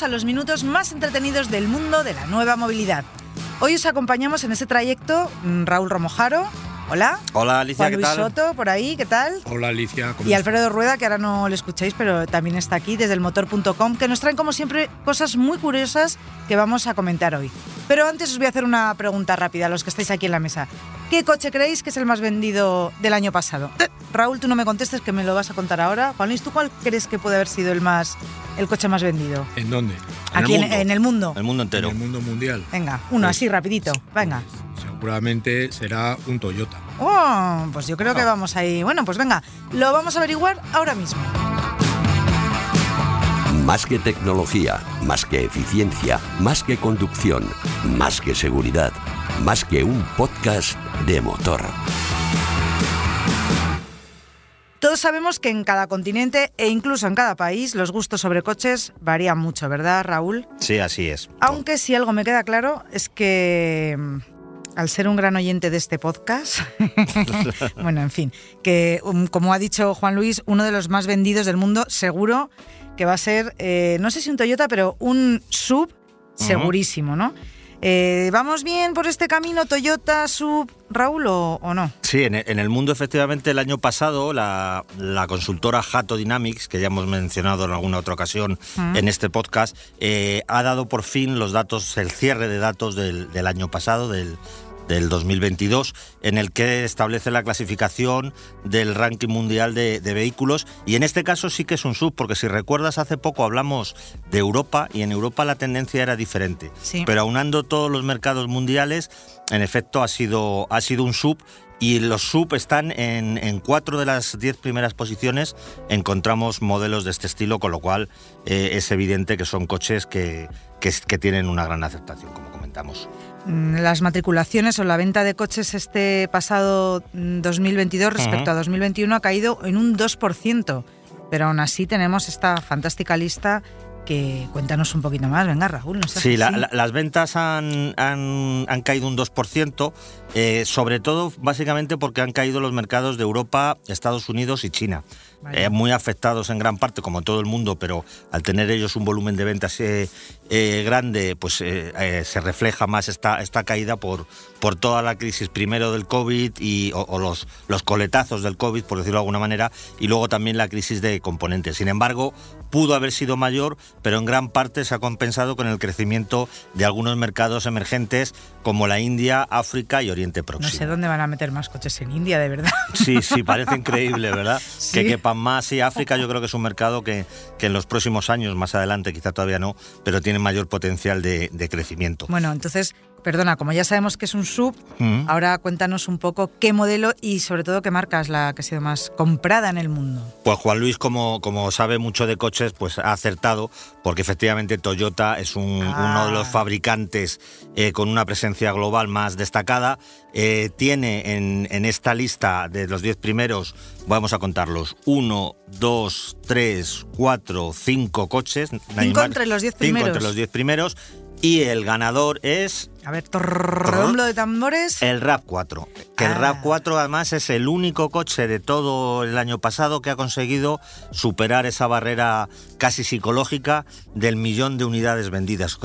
A los minutos más entretenidos del mundo de la nueva movilidad. Hoy os acompañamos en ese trayecto mm, Raúl Romojaro. Hola. Hola Alicia, Juan ¿qué Luis tal? Soto, por ahí, ¿qué tal? Hola Alicia, ¿cómo Y Alfredo Rueda, que ahora no le escucháis, pero también está aquí desde el motor.com, que nos traen como siempre cosas muy curiosas que vamos a comentar hoy. Pero antes os voy a hacer una pregunta rápida a los que estáis aquí en la mesa. ¿Qué coche creéis que es el más vendido del año pasado? Raúl, tú no me contestes, que me lo vas a contar ahora. Juan Luis, ¿tú cuál crees que puede haber sido el más el coche más vendido? ¿En dónde? aquí mundo. En, en el mundo. El mundo En entero. el mundo mundial. Venga, uno Pues- así rapidito. Venga. Seguramente será un Toyota. Oh, pues yo creo que vamos ahí. Bueno, pues venga, lo vamos a averiguar ahora mismo. Más que tecnología, más que eficiencia, más que conducción, más que seguridad, más que un podcast de motor. Todos sabemos que en cada continente e incluso en cada país los gustos sobre coches varían mucho, ¿verdad, Raúl? Sí, así es. Aunque si algo me queda claro es que mm, al ser un gran oyente de este podcast, bueno, en fin, que um, como ha dicho Juan Luis, uno de los más vendidos del mundo, seguro que va a ser, eh, no sé si un Toyota, pero un sub segurísimo, ¿no? Eh, ¿Vamos bien por este camino Toyota, sub, Raúl, o, o no? Sí, en el, en el mundo efectivamente el año pasado la, la consultora Hato Dynamics, que ya hemos mencionado en alguna otra ocasión en este podcast, eh, ha dado por fin los datos, el cierre de datos del, del año pasado, del, del 2022, en el que establece la clasificación del ranking mundial de, de vehículos. Y en este caso sí que es un sub, porque si recuerdas, hace poco hablamos de Europa y en Europa la tendencia era diferente. Sí. Pero aunando todos los mercados mundiales, en efecto ha sido, ha sido un sub. Y los sub están en, en cuatro de las diez primeras posiciones. Encontramos modelos de este estilo, con lo cual eh, es evidente que son coches que, que, que tienen una gran aceptación, como comentamos. Mm, Las matriculaciones o la venta de coches este pasado mm, 2022 respecto Ujú. a 2021 ha caído en un 2%, pero aún así tenemos esta fantástica lista que cuéntanos un poquito más. Venga, Raúl, no Sí, la- así. la- las ventas han, han- han caído un 2%, eh, sobre todo básicamente porque han caído los mercados de Europa, Estados Unidos y China. Eh, muy afectados en gran parte, como todo el mundo, pero al tener ellos un volumen de ventas eh, eh, grande, pues eh, eh, se refleja más esta, esta caída por, por toda la crisis, primero del COVID y, o, o los, los coletazos del COVID, por decirlo de alguna manera, y luego también la crisis de componentes. Sin embargo, pudo haber sido mayor, pero en gran parte se ha compensado con el crecimiento de algunos mercados emergentes como la India, África y Oriente No Próximo. sé dónde van a meter más coches en India, de verdad. Sí, sí, parece increíble, ¿verdad? Sí. Que más. Y África yo creo que es un mercado que, en los próximos años, más adelante, quizá todavía no, pero tiene mayor potencial de crecimiento. Bueno, entonces, perdona, como ya sabemos que es un sub, Mm. ahora cuéntanos un poco qué modelo y sobre todo qué marca es la que ha sido más comprada en el mundo. Pues Juan Luis, como, como sabe mucho de coches, pues ha acertado, porque efectivamente Toyota es un- Ah. uno de los fabricantes eh, con una presencia global más destacada. Eh, tiene en, en esta lista de los 10 primeros, vamos a contarlos, 1, 2, 3, 4, 5 coches. nadie Cinco más. entre los 10 Cinco primeros. entre los 10 primeros. Y el ganador es A ver, redomblo de tambores. el RAP 4. Que el Ah. RAP 4 además es el único coche de todo el año pasado que ha conseguido superar esa barrera casi psicológica del millón de unidades vendidas.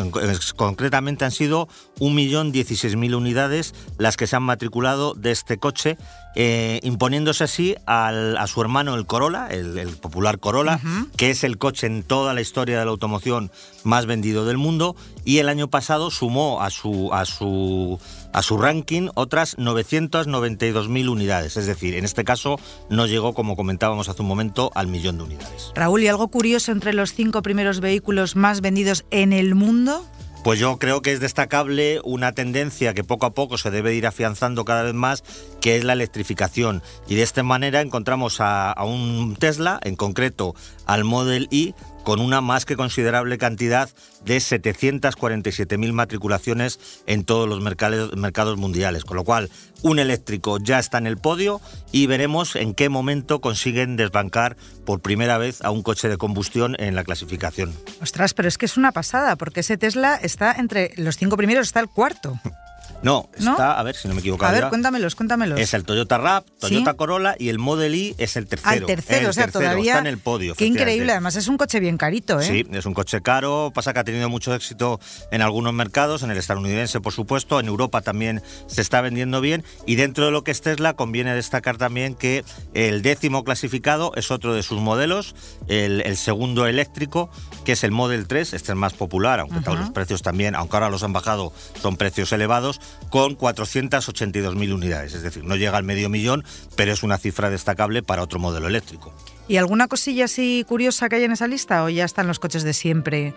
Concretamente han sido un millón dieciséis mil unidades las que se han matriculado de este coche, eh, imponiéndose así al- a su hermano el Corolla, el, el popular Corolla, que es el coche en toda la historia de la automoción más vendido del mundo y el año pasado sumó a su a su a su ranking otras 992.000 unidades, es decir, en este caso no llegó como comentábamos hace un momento al millón de unidades. Raúl, ¿y algo curioso entre los cinco primeros vehículos más vendidos en el mundo? Pues yo creo que es destacable una tendencia que poco a poco se debe ir afianzando cada vez más, que es la electrificación. Y de esta manera encontramos a, a un Tesla, en concreto al Model Y, con una más que considerable cantidad de 747.000 matriculaciones en todos los mercados, mercados mundiales. Con lo cual, un eléctrico ya está en el podio y veremos en qué momento consiguen desbancar por primera vez a un coche de combustión en la clasificación. Ostras, pero es que es una pasada, porque ese Tesla está entre los cinco primeros, está el cuarto. No, ¿No? está, a ver si no me equivoco. A ver, ahora, cuéntamelos, cuéntamelos. Es el Toyota RAP, Toyota Sí. Corolla y el Model I es el tercero. Al tercero, El o sea, tercero, todavía. Está en el podio. Qué increíble, además es un coche bien carito, ¿eh? Sí, es un coche caro, pasa que ha tenido mucho éxito en algunos mercados, en el estadounidense por supuesto, en Europa también se está vendiendo bien y dentro de lo que es Tesla conviene destacar también que el décimo clasificado es otro de sus modelos, el, el segundo eléctrico, que es el Model 3, este es más popular, aunque todos los precios también, aunque ahora los han bajado, son precios elevados, con 482.000 unidades, es decir, no llega al medio millón, pero es una cifra destacable para otro modelo eléctrico. ¿Y alguna cosilla así curiosa que hay en esa lista o ya están los coches de siempre?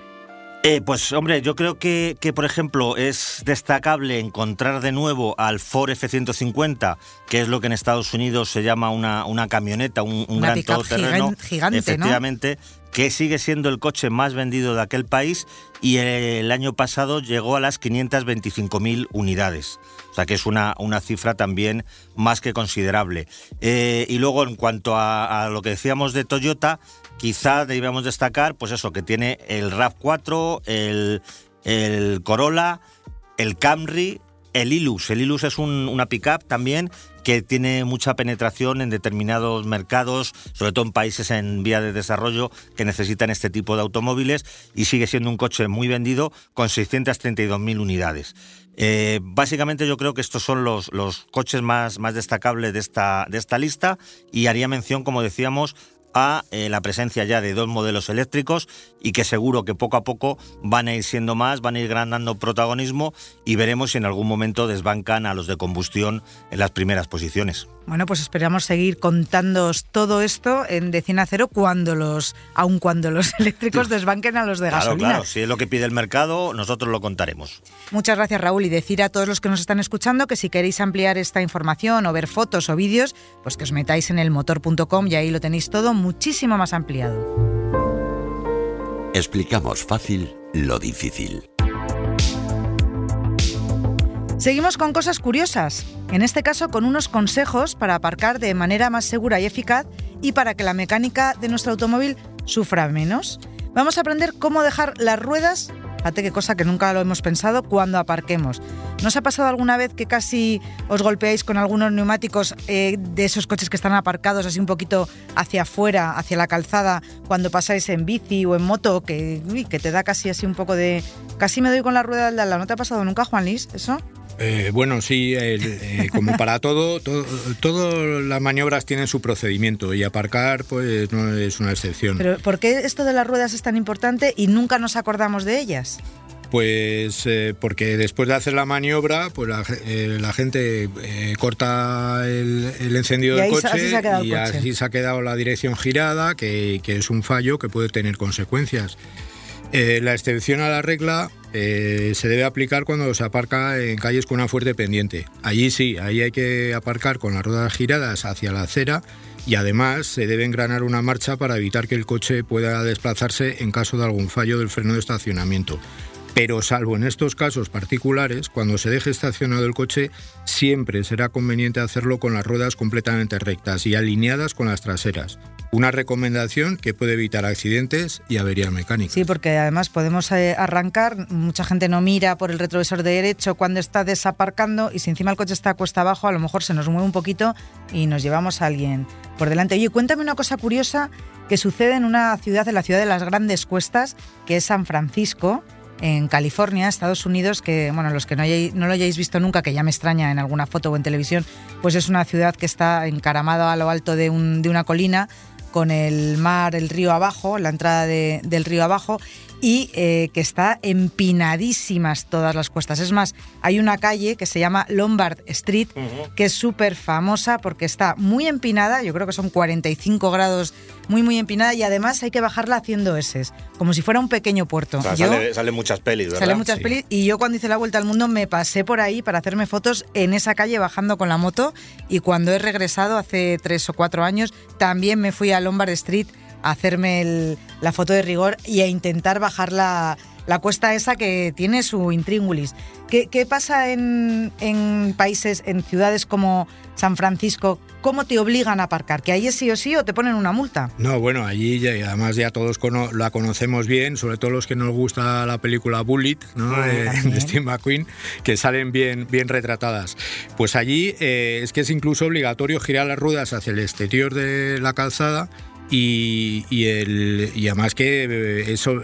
Eh, pues hombre, yo creo que, que, por ejemplo, es destacable encontrar de nuevo al Ford F-150, que es lo que en Estados Unidos se llama una, una camioneta, un, un Una gran todoterreno. gigan- gigante, ¿no? efectivamente, que sigue siendo el coche más vendido de aquel país y el año pasado llegó a las 525.000 unidades. O sea que es una, una cifra también más que considerable. Eh, y luego, en cuanto a, a lo que decíamos de Toyota, quizá debíamos destacar, pues eso, que tiene el RAV4, el, el Corolla, el Camry, el Ilus. El Ilus es un- una pickup también que tiene mucha penetración en determinados mercados, sobre todo en países en vía de desarrollo que necesitan este tipo de automóviles y sigue siendo un coche muy vendido con 632.000 unidades. Eh, básicamente yo creo que estos son los, coches más, destacables de esta, de esta lista y haría mención, como decíamos, a eh, la presencia ya de dos modelos eléctricos y que seguro que poco a poco van a ir siendo más, van a ir ganando protagonismo y veremos si en algún momento desbancan a los de combustión en las primeras posiciones. Bueno, pues esperamos seguir contándoos todo esto en Decina Cero cuando los, aun cuando los eléctricos desbanquen a los de Claro, gasolina. claro, si es lo que pide el mercado, nosotros lo contaremos. Muchas gracias Raúl y decir a todos los que nos están escuchando que si queréis ampliar esta información o ver fotos o vídeos, pues que os metáis en elmotor.com y ahí lo tenéis todo muchísimo más ampliado. Explicamos fácil lo difícil. Seguimos con cosas curiosas, en este caso con unos consejos para aparcar de manera más segura y eficaz y para que la mecánica de nuestro automóvil sufra menos. Vamos a aprender cómo dejar las ruedas, fíjate qué cosa que nunca lo hemos pensado, cuando aparquemos. ¿No os ha pasado alguna vez que casi os golpeáis con algunos neumáticos eh, de esos coches que están aparcados así un poquito hacia afuera, hacia la calzada, cuando pasáis en bici o en moto, que, que te da casi así un poco de... Casi me doy con la rueda del lado. ¿No te ha pasado nunca, Juan Luis, eso? Eh, bueno, sí, el- eh, como para todo, todo, todas las maniobras tienen su procedimiento y aparcar pues no es una excepción. Pero ¿por qué esto de las ruedas es tan importante y nunca nos acordamos de ellas? Pues eh, porque después de hacer la maniobra, pues la, ge- eh, la gente eh, corta el, el encendido del coche así se ha quedado el y coche. así se ha quedado la dirección girada, que, que es un fallo que puede tener consecuencias. La excepción a la regla eh, se debe aplicar cuando se aparca en calles con una fuerte pendiente. Allí sí, ahí hay que aparcar con las ruedas giradas hacia la acera y además se debe engranar una marcha para evitar que el coche pueda desplazarse en caso de algún fallo del freno de estacionamiento. Pero salvo en estos casos particulares, cuando se deje estacionado el coche, siempre será conveniente hacerlo con las ruedas completamente rectas y alineadas con las traseras. Una recomendación que puede evitar accidentes y averías mecánicas. Sí, porque además podemos eh, arrancar, mucha gente no mira por el retrovisor derecho cuando está desaparcando y si encima el coche está cuesta abajo, a lo mejor se nos mueve un poquito y nos llevamos a alguien por delante. Oye, cuéntame una cosa curiosa que sucede en una ciudad, en la ciudad de las grandes cuestas, que es San Francisco, en California, Estados Unidos, que, bueno, los que no, hayáis- no lo hayáis visto nunca, que ya me extraña en alguna foto o en televisión, pues es una ciudad que está encaramada a lo alto de, un- de una colina, con el mar, el río abajo, la entrada de- del río abajo, y eh, que está empinadísimas todas las cuestas. Es más, hay una calle que se llama Lombard Street, que es súper famosa porque está muy empinada, yo creo que son 45 grados, muy, muy empinada, y además hay que bajarla haciendo S, como si fuera un pequeño puerto. Yo- salen muchas pelis, ¿verdad? Salen muchas Sí. pelis y yo cuando hice la vuelta al mundo me pasé por ahí para hacerme fotos en esa calle bajando con la moto y cuando he regresado hace tres o cuatro años también me fui a Lombard Street a hacerme la foto de rigor y a intentar bajar la, la cuesta esa que tiene su intríngulis. ¿Qué, qué pasa en, en países, en ciudades como San Francisco? ¿Cómo te obligan a aparcar? ¿Que ahí es sí o sí o te ponen una multa? No, bueno, allí ya, y además ya todos cono- la conocemos bien, sobre todo los que nos gusta la película Bullet, ¿no? Ah, Eh, de Steve McQueen, que salen bien, bien retratadas. Pues allí eh, es que es incluso obligatorio girar las ruedas hacia el exterior de la calzada. Y, y el, y además que eh, eso eh,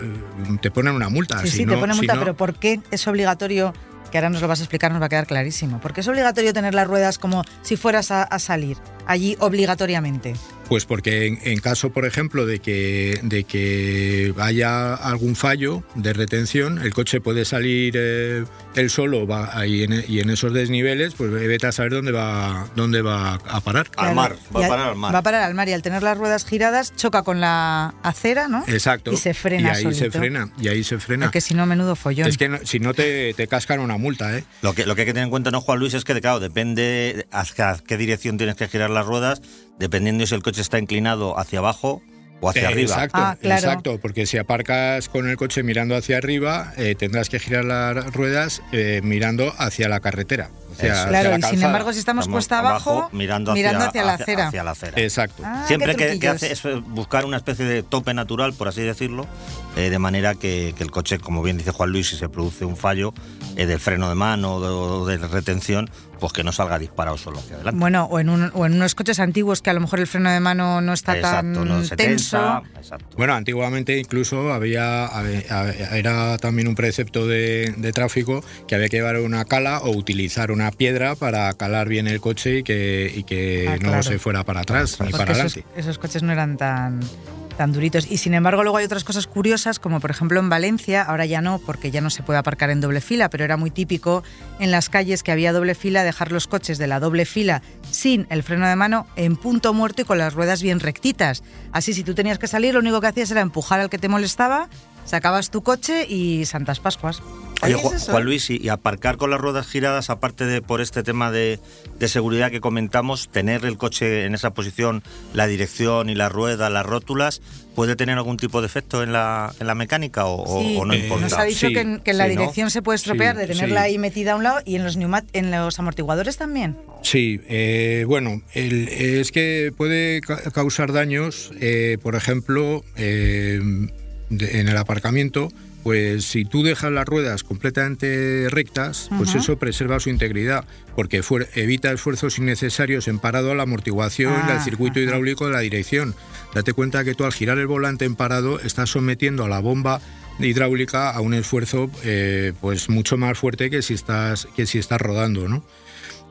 te ponen una multa. Sí, si sí, te no- ponen si multa, no- pero ¿por qué es obligatorio? Que ahora nos lo vas a explicar, nos va a quedar clarísimo. ¿Por qué es obligatorio tener las ruedas como si fueras a, a salir allí obligatoriamente? Pues porque en, en caso, por ejemplo, de que, de que haya algún fallo de retención, el coche puede salir eh, él solo va ahí en- y en esos desniveles, pues vete a saber dónde va, dónde va a parar. Al mar, va y a parar al mar. Va a parar al mar y al tener las ruedas giradas choca con la acera, ¿no? Exacto. Y se frena Y ahí se frena. Y ahí se frena. Porque si no, menudo follón. Es que no- si no te, te cascan una multa, ¿eh? Lo que, lo que hay que tener en cuenta, ¿no, Juan Luis? Es que, claro, depende hacia qué dirección tienes que girar las ruedas, dependiendo de si el coche está inclinado hacia abajo o hacia Eh, arriba. Exacto, Ah, claro. exacto, porque si aparcas con el coche mirando hacia arriba, eh, tendrás que girar las ruedas eh, mirando hacia la carretera. Hacia- Eso. hacia claro, la y sin embargo, si estamos Estamos cuesta abajo, mirando hacia, la acera. hacia la acera. Exacto. Ah, Siempre qué que, hace es buscar una especie de tope natural, por así decirlo, eh, de manera que, que el coche, como bien dice Juan Luis, si se produce un fallo eh, de freno de mano o de, de retención, pues que no salga disparado solo hacia adelante. Bueno, o en, un- o en unos coches antiguos que a lo mejor el freno de mano no está exacto, tan no tenso. tensa, exacto. Bueno, antiguamente incluso había, había- era también un precepto de, de tráfico que había que llevar una cala o utilizar una piedra para calar bien el coche y que, y que Ah, no se fuera para atrás ni Porque para esos, adelante. esos coches no eran tan, tan duritos. Y sin embargo, luego hay otras cosas curiosas, como por ejemplo en Valencia, ahora ya no, porque ya no se puede aparcar en doble fila, pero era muy típico en las calles que había doble fila, dejar los coches de la doble fila sin el freno de mano en punto muerto y con las ruedas bien rectitas. Así, si tú tenías que salir, lo único que hacías era empujar al que te molestaba, sacabas tu coche y Santas Pascuas. Oye. Juan Luis, y, y aparcar con las ruedas giradas, aparte de por este tema de, de seguridad que comentamos, tener el coche en esa posición, la dirección y la rueda, las rótulas, ¿puede tener algún tipo de efecto en la, en la mecánica o, o- Sí, o no eh, importa? Nos ha dicho Sí, que en, que en la sí, ¿no? dirección se puede estropear Sí, de tenerla sí. ahí metida a un lado y en los, en los amortiguadores también. Sí, eh, bueno, el- es que puede ca- causar daños, eh, por ejemplo, eh, de- en el aparcamiento, pues si tú dejas las ruedas completamente rectas, pues eso preserva su integridad, porque evita esfuerzos innecesarios en parado a la amortiguación Ah, al circuito hidráulico de la dirección. Date cuenta que tú al girar el volante en parado estás sometiendo a la bomba hidráulica a un esfuerzo eh, pues mucho más fuerte que si estás, que si estás rodando, ¿no?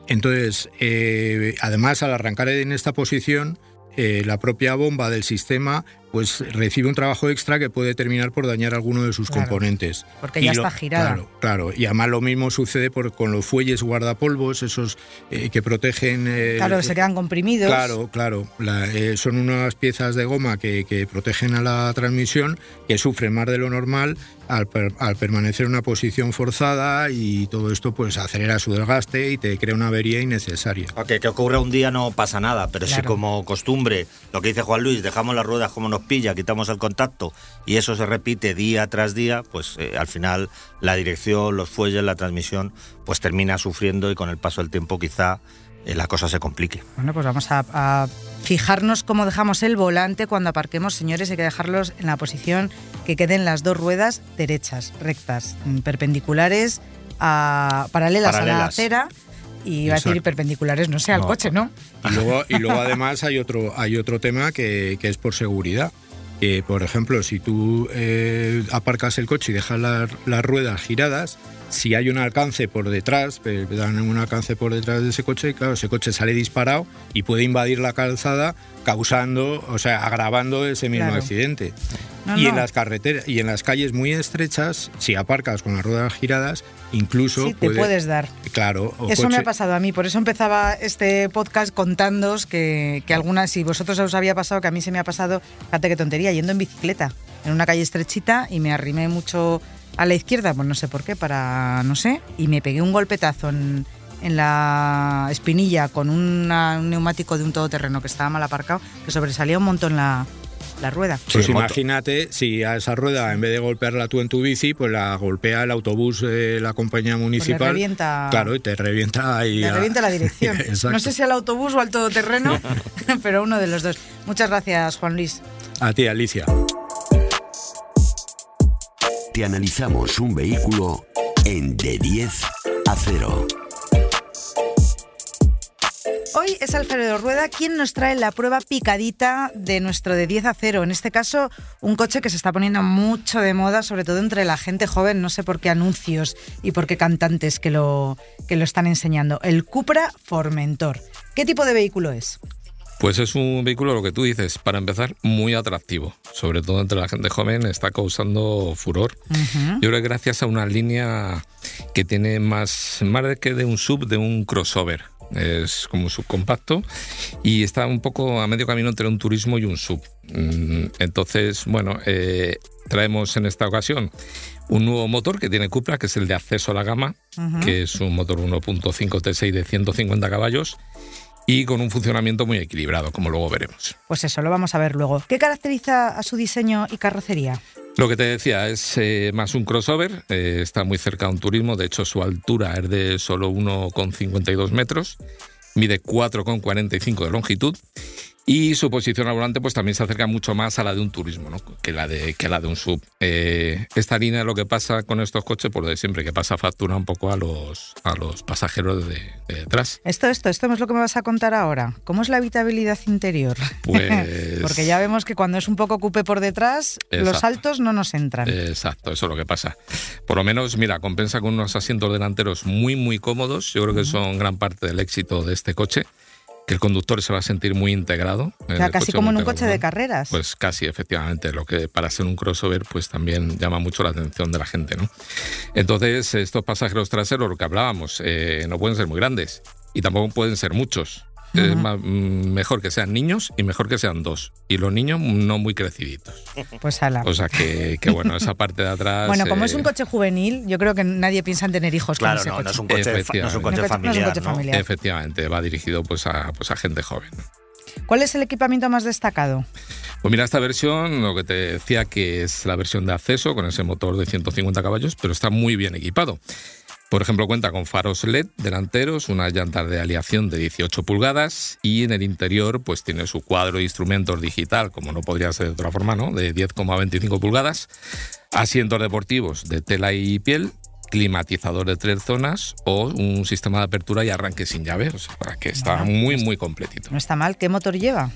Entonces, eh, además, al arrancar en esta posición, eh, la propia bomba del sistema pues recibe un trabajo extra que puede terminar por dañar alguno de sus Claro, componentes. porque ya lo- está girada. Claro, claro. Y además lo mismo sucede por, con los fuelles guardapolvos, esos eh, que protegen... eh, Claro, se quedan comprimidos. Claro, claro. La- eh, son unas piezas de goma que, que protegen a la transmisión, que sufren más de lo normal al, per- al permanecer en una posición forzada y todo esto pues acelera su desgaste y te crea una avería innecesaria. Ok, que ocurra un día no pasa nada, pero si Claro. como costumbre, lo que dice Juan Luis, dejamos las ruedas como nos pilla, quitamos el contacto y eso se repite día tras día, pues eh, al final la dirección, los fuelles, la transmisión, pues termina sufriendo y con el paso del tiempo quizá la cosa se complique. Bueno, pues vamos a, a fijarnos cómo dejamos el volante cuando aparquemos, señores. Hay que dejarlos en la posición que queden las dos ruedas derechas, rectas, mm, perpendiculares, a, paralelas, a la acera. Y iba a decir perpendiculares, no sé, al No. coche, ¿no? Y luego, y luego además hay otro, hay otro tema que, que es por seguridad. Que, por ejemplo, si tú eh, aparcas el coche y dejas las ruedas giradas, si hay un alcance por detrás, eh, dan un alcance por detrás de ese coche, claro, ese coche sale disparado y puede invadir la calzada, causando, o sea, agravando ese mismo Claro. accidente. No, y no. en las carreteras y en las calles muy estrechas, si aparcas con las ruedas giradas, incluso Sí, te puede- puedes dar. Claro, Eso me ha pasado a mí, por eso empezaba este podcast contándoos que, que algunas, si vosotros os había pasado, que a mí se me ha pasado, fíjate qué tontería, yendo en bicicleta, en una calle estrechita y me arrimé mucho a la izquierda, pues no sé por qué, para, no sé, y me pegué un golpetazo en, en la espinilla con una- un neumático de un todoterreno que estaba mal aparcado, que sobresalía un montón la, la rueda. Pues imagínate si a esa rueda, en vez de golpearla tú en tu bici, pues la golpea el autobús de la compañía Pues municipal. revienta- Claro, y te revienta ahí. A- revienta la dirección. No sé si al autobús o al todoterreno, pero uno de los dos. Muchas gracias, Juan Luis. A ti, Alicia. Analizamos un vehículo en de 10 a 0. Hoy es Alfredo Rueda quien nos trae la prueba picadita de nuestro de 10 a 0. En este caso, un coche que se está poniendo mucho de moda, sobre todo entre la gente joven. No sé por qué anuncios y por qué cantantes que lo, que lo están enseñando. El Cupra Formentor. ¿Qué tipo de vehículo es? Pues es un vehículo, lo que tú dices, para empezar, muy atractivo. Sobre todo entre la gente joven está causando furor. Yo creo que gracias a una línea que tiene más, más de que de un sub, de un crossover. Es como un subcompacto y está un poco a medio camino entre un turismo y un sub. Mm, Entonces, bueno, eh, traemos en esta ocasión un nuevo motor que tiene Cupra, que es el de acceso a la gama, que es un motor 1.5 T6 de 150 caballos y con un funcionamiento muy equilibrado, como luego veremos. Pues eso, lo vamos a ver luego. ¿Qué caracteriza a su diseño y carrocería? Lo que te decía es eh, más un crossover, eh, está muy cerca de un turismo, de hecho su altura es de solo 1,52 metros, mide 4,45 de longitud y su posición al volante pues también se acerca mucho más a la de un turismo ¿no? que, la de, que la de un sub. Eh, esta línea lo que pasa con estos coches, por lo de siempre, que pasa factura un poco a los, a los pasajeros de, de detrás. Esto, esto, esto es lo que me vas a contar ahora. ¿Cómo es la habitabilidad interior? Pues- Porque ya vemos que cuando es un poco cupe por detrás, los altos no nos entran. Exacto, eso es lo que pasa. Por lo menos, mira, compensa con unos asientos delanteros muy, muy cómodos. Yo creo que son gran parte del éxito de este coche, que el conductor se va a sentir muy integrado. o sea, casi como en un coche de carreras. Pues casi, efectivamente, lo que para ser un crossover pues también llama mucho la atención de la gente, ¿no? Entonces, estos pasajeros traseros, lo que hablábamos, eh, no pueden ser muy grandes y tampoco pueden ser muchos. Es más, mejor que sean niños y mejor que sean dos. Y los niños no muy creciditos. Pues ala. O sea que, que bueno, esa parte de atrás. bueno, como es eh, un coche juvenil, yo creo que nadie piensa en tener hijos Claro, con ese no, coche. no es un coche, fa- no es un coche No es familiar. no es un coche ¿no? familiar. Efectivamente, va dirigido pues a, pues a gente joven. ¿Cuál es el equipamiento más destacado? Pues mira, esta versión, lo que te decía que es la versión de acceso con ese motor de 150 caballos, pero está muy bien equipado. Por ejemplo, cuenta con faros LED delanteros, unas llantas de aleación de 18 pulgadas y en el interior pues tiene su cuadro de instrumentos digital, como no podría ser de otra forma, ¿no? De 10,25 pulgadas, asientos deportivos de tela y piel, climatizador de tres zonas o un sistema de apertura y arranque sin llave, o sea, para que está muy, muy completito. No está mal. ¿Qué motor lleva?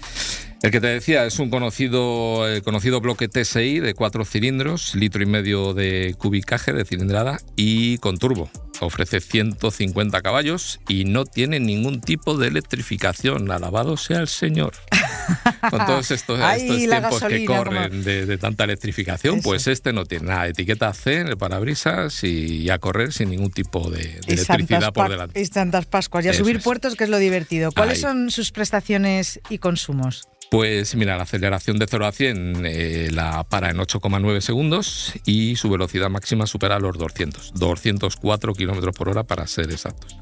El que te decía es un conocido, el conocido bloque TSI de cuatro cilindros, litro y medio de cubicaje de cilindrada y con turbo. Ofrece 150 caballos y no tiene ningún tipo de electrificación. Alabado sea el Señor. Con todos estos, Ay, estos la tiempos que corren como- de, de tanta electrificación, Eso. pues este no tiene nada. Etiqueta C en el parabrisas y a correr sin ningún tipo de, de electricidad por delante. Y Santas Pascuas. Y a Eso subir es. puertos, que es lo divertido. ¿Cuáles Ahí. son sus prestaciones y consumos? Pues mira, la aceleración de 0 a 100 eh, la para en 8,9 segundos y su velocidad máxima supera los 200, 204 kilómetros por hora para ser exactos.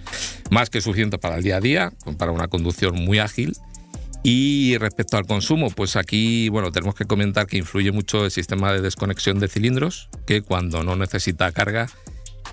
Más que suficiente para el día a día, para una conducción muy ágil. Y respecto al consumo, pues aquí, bueno, tenemos que comentar que influye mucho el sistema de desconexión de cilindros, que cuando no necesita carga,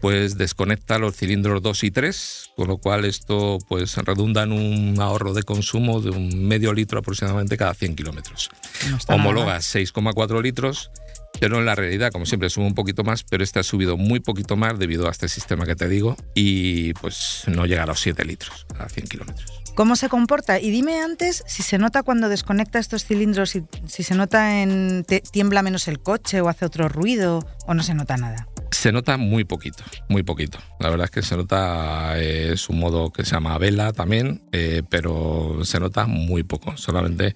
pues desconecta los cilindros 2 y 3, con lo cual esto pues redunda en un ahorro de consumo de un medio litro aproximadamente cada 100 kilómetros. No Homologa mal. 6,4 litros, pero en la realidad, como siempre, sube un poquito más, pero este ha subido muy poquito más debido a este sistema que te digo y pues no llega a los 7 litros cada 100 kilómetros. ¿Cómo se comporta? Y dime antes si se nota cuando desconecta estos cilindros, si, si se nota en te- tiembla menos el coche o hace otro ruido o no se nota nada. Se nota muy poquito, muy poquito. La verdad es que se nota, eh, es un modo que se llama vela también, eh, pero se nota muy poco. Solamente,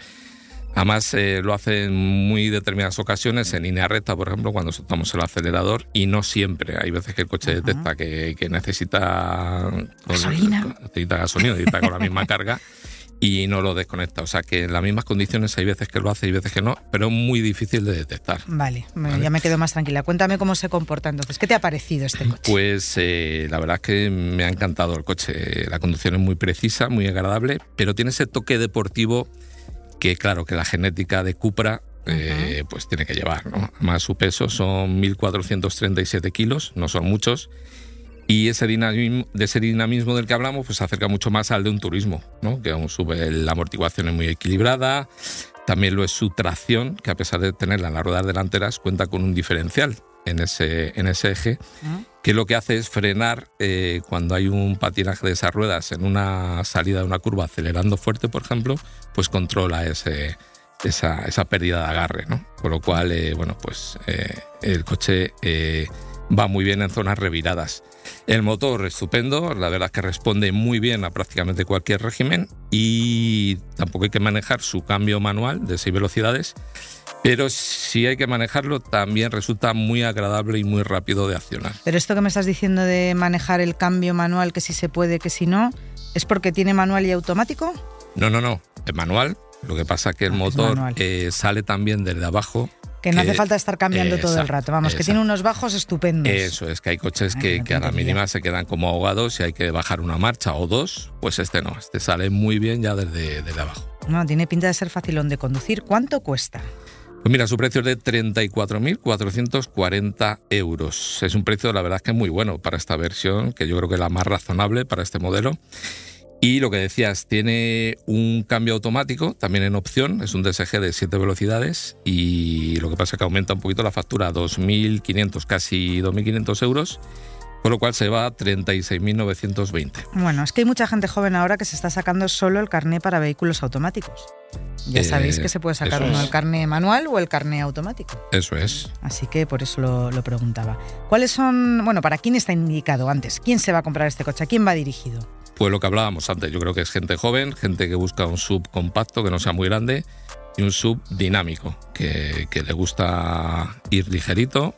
además eh, lo hace en muy determinadas ocasiones, en línea recta, por ejemplo, cuando soltamos el acelerador, y no siempre. Hay veces que el coche detecta que, que necesita Gasolina. necesita gasolina, necesita con la misma carga. Y no lo desconecta. O sea que en las mismas condiciones hay veces que lo hace y veces que no, pero es muy difícil de detectar. Vale, ya me quedo más tranquila. Cuéntame cómo se comporta entonces. ¿Qué te ha parecido este coche? Pues eh, la verdad es que me ha encantado el coche. La conducción es muy precisa, muy agradable, pero tiene ese toque deportivo que claro, que la genética de Cupra eh, pues tiene que llevar. ¿no? Más su peso son 1.437 kilos, no son muchos. Y ese dinamismo, de ese dinamismo del que hablamos, pues se acerca mucho más al de un turismo, ¿no? que aún sube la amortiguación es muy equilibrada, también lo es su tracción, que a pesar de tenerla en las ruedas delanteras, cuenta con un diferencial en ese, en ese eje, ah. que lo que hace es frenar eh, cuando hay un patinaje de esas ruedas en una salida de una curva acelerando fuerte, por ejemplo, pues controla ese, esa, esa pérdida de agarre, ¿no? Con lo cual, eh, bueno, pues eh, el coche va muy bien en zonas reviradas. El motor estupendo, la verdad es que responde muy bien a prácticamente cualquier régimen y tampoco hay que manejar su cambio manual de 6 velocidades, pero si hay que manejarlo también resulta muy agradable y muy rápido de accionar. Pero esto que me estás diciendo de manejar el cambio manual, que si se puede, que si no, ¿es porque tiene manual y automático? No, no, no, es manual. Lo que pasa es que el ah, motor eh, sale también desde abajo que no hace falta estar cambiando todo el rato. Vamos, que tiene unos bajos estupendos. Eso es, que hay coches que, a la mínima se quedan como ahogados y hay que bajar una marcha o dos. Pues este no, este sale muy bien ya desde, desde abajo. No, tiene pinta de ser facilón de conducir. ¿Cuánto cuesta? Pues mira, su precio es de 34.440 euros. Es un precio, la verdad, que muy bueno para esta versión, que yo creo que es la más razonable para este modelo. Y lo que decías, tiene un cambio automático, también en opción, es un DSG de 7 velocidades y lo que pasa es que aumenta un poquito la factura a 2.500, casi 2.500 euros, con lo cual se va a 36.920. Bueno, es que hay mucha gente joven ahora que se está sacando solo el carné para vehículos automáticos. Ya sabéis que se puede sacar uno el carné manual o el carné automático. Eso es. Así que por eso lo, lo preguntaba. ¿Cuáles son, bueno, para quién está indicado antes? ¿Quién se va a comprar este coche? ¿A quién va dirigido? Pues lo que hablábamos antes, yo creo que es gente joven, gente que busca un sub compacto, que no sea muy grande, y un sub dinámico, que, le gusta ir ligerito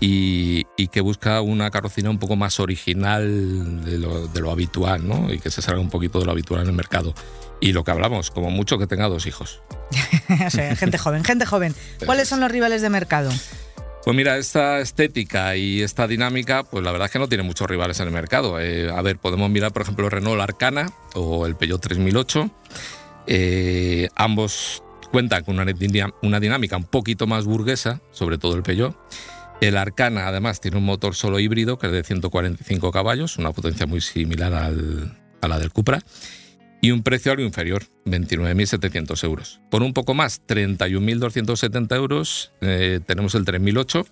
y, que busca una carrocería un poco más original de lo, habitual, ¿no? Y que se salga un poquito de lo habitual en el mercado. Y lo que hablamos, como mucho que tenga dos hijos. o sea, gente joven, gente joven. ¿Cuáles son los rivales de mercado? Pues mira, esta estética y esta dinámica, pues la verdad es que no tiene muchos rivales en el mercado. Eh, a ver, podemos mirar, por ejemplo, el Renault Arcana o el Peugeot 3008. Eh, ambos cuentan con una, dinámica un poquito más burguesa, sobre todo el Peugeot. El Arcana, además, tiene un motor solo híbrido que es de 145 caballos, una potencia muy similar a la del Cupra y un precio algo inferior, 29.700 euros. Por un poco más, 31.270 euros, eh, tenemos el 3008,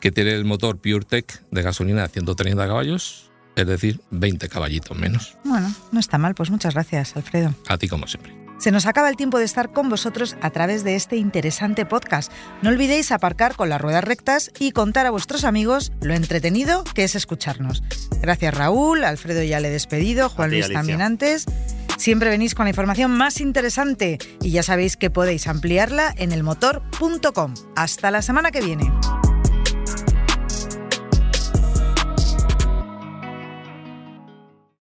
que tiene el motor PureTech de gasolina de 130 caballos, es decir, 20 caballitos menos. Bueno, no está mal, pues muchas gracias, Alfredo. A ti como siempre. Se nos acaba el tiempo de estar con vosotros a través de este interesante podcast. No olvidéis aparcar con las ruedas rectas y contar a vuestros amigos lo entretenido que es escucharnos. Gracias Raúl, Alfredo ya le he despedido, Juan Luis también antes. Siempre venís con la información más interesante y ya sabéis que podéis ampliarla en elmotor.com. Hasta la semana que viene.